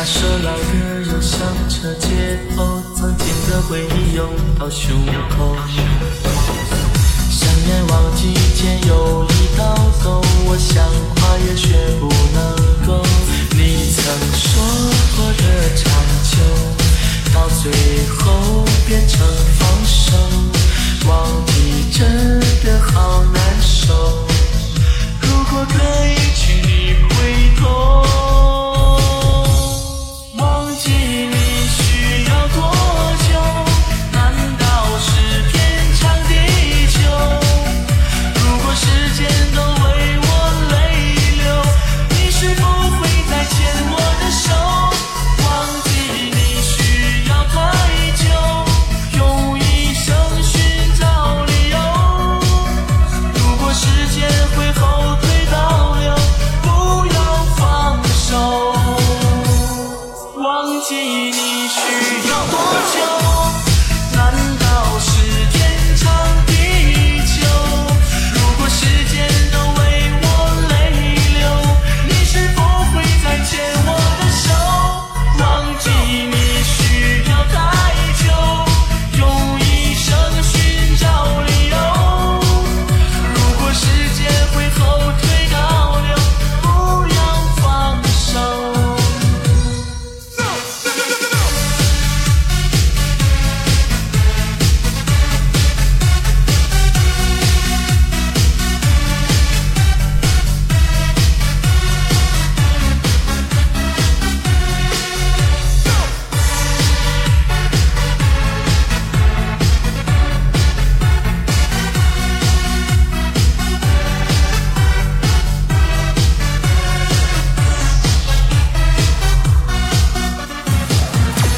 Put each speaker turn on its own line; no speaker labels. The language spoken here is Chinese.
那首老歌又响彻街头，曾经的回忆涌到胸口。想念往昔间有一道沟，我想跨越却不能够。你曾说过的长久，到最后变成放手。